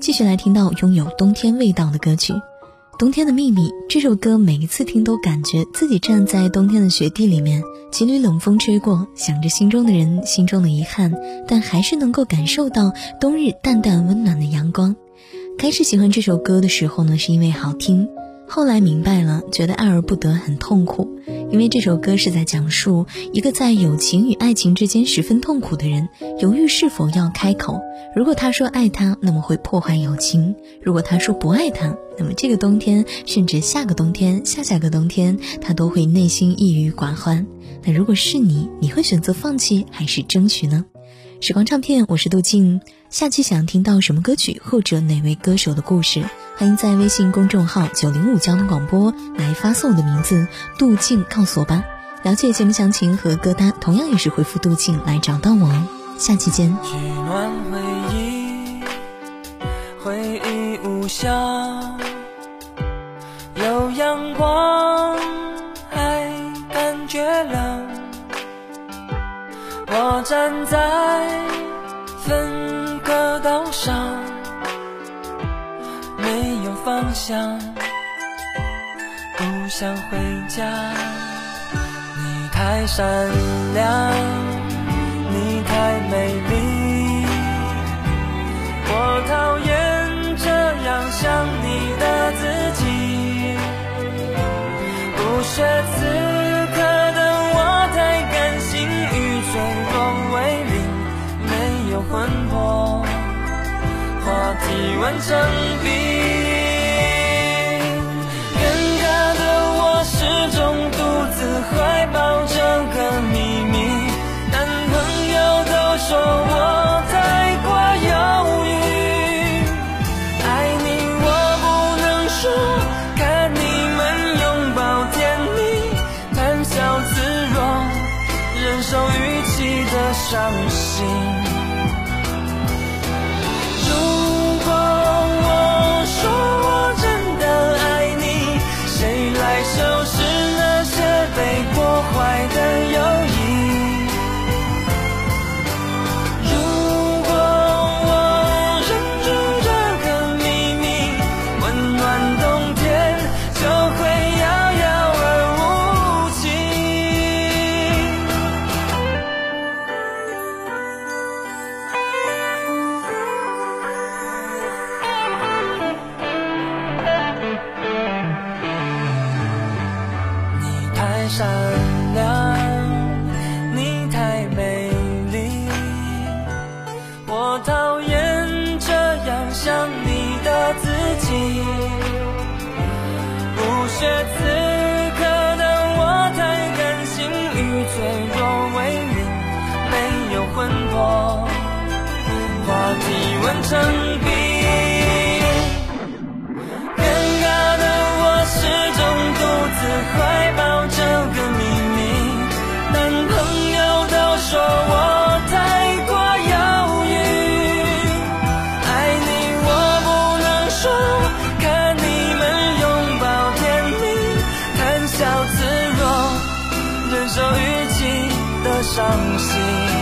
继续来听到拥有冬天味道的歌曲。《冬天的秘密》这首歌，每一次听都感觉自己站在冬天的雪地里面，几缕冷风吹过，想着心中的人，心中的遗憾，但还是能够感受到冬日淡淡温暖的阳光。开始喜欢这首歌的时候呢，是因为好听。后来明白了，觉得爱而不得很痛苦，因为这首歌是在讲述一个在友情与爱情之间十分痛苦的人，犹豫是否要开口。如果他说爱他，那么会破坏友情；如果他说不爱他，那么这个冬天，甚至下个冬天、下下个冬天，他都会内心抑郁寡欢。那如果是你，你会选择放弃还是争取呢？时光唱片，我是杜静。下期想听到什么歌曲或者哪位歌手的故事？欢迎在微信公众号“九零五交通广播”来发送我的名字“杜静”告诉我吧。了解节目详情和歌单，同样也是回复“杜静”来找到我哦。下期见。取暖回忆，回忆无效，有阳光还感觉冷。我站在分隔岛上。方向，不想回家。你太善良，你太美丽，我讨厌这样想你的自己。不屑此刻的我太感性与脆弱为邻，没有魂魄，话题完成笔。记得伤心如果我说我真的爱你谁来收拾太。善良，你太美丽，我讨厌这样想你的自己。不屑此刻的我太感性与脆弱为邻，没有魂魄，话题完成笔。伤心。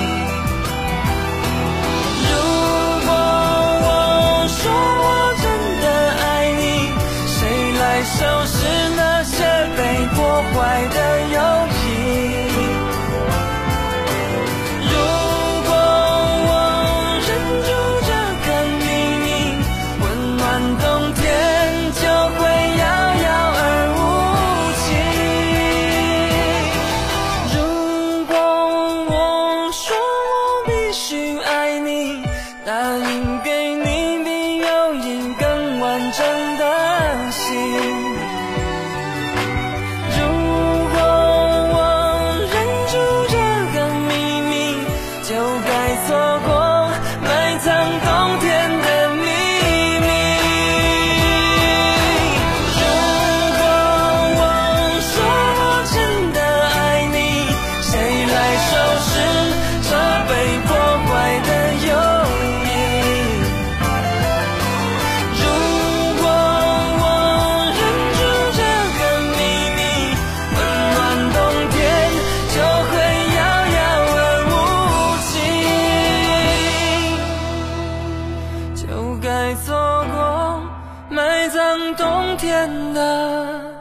没错过错过埋葬冬天的。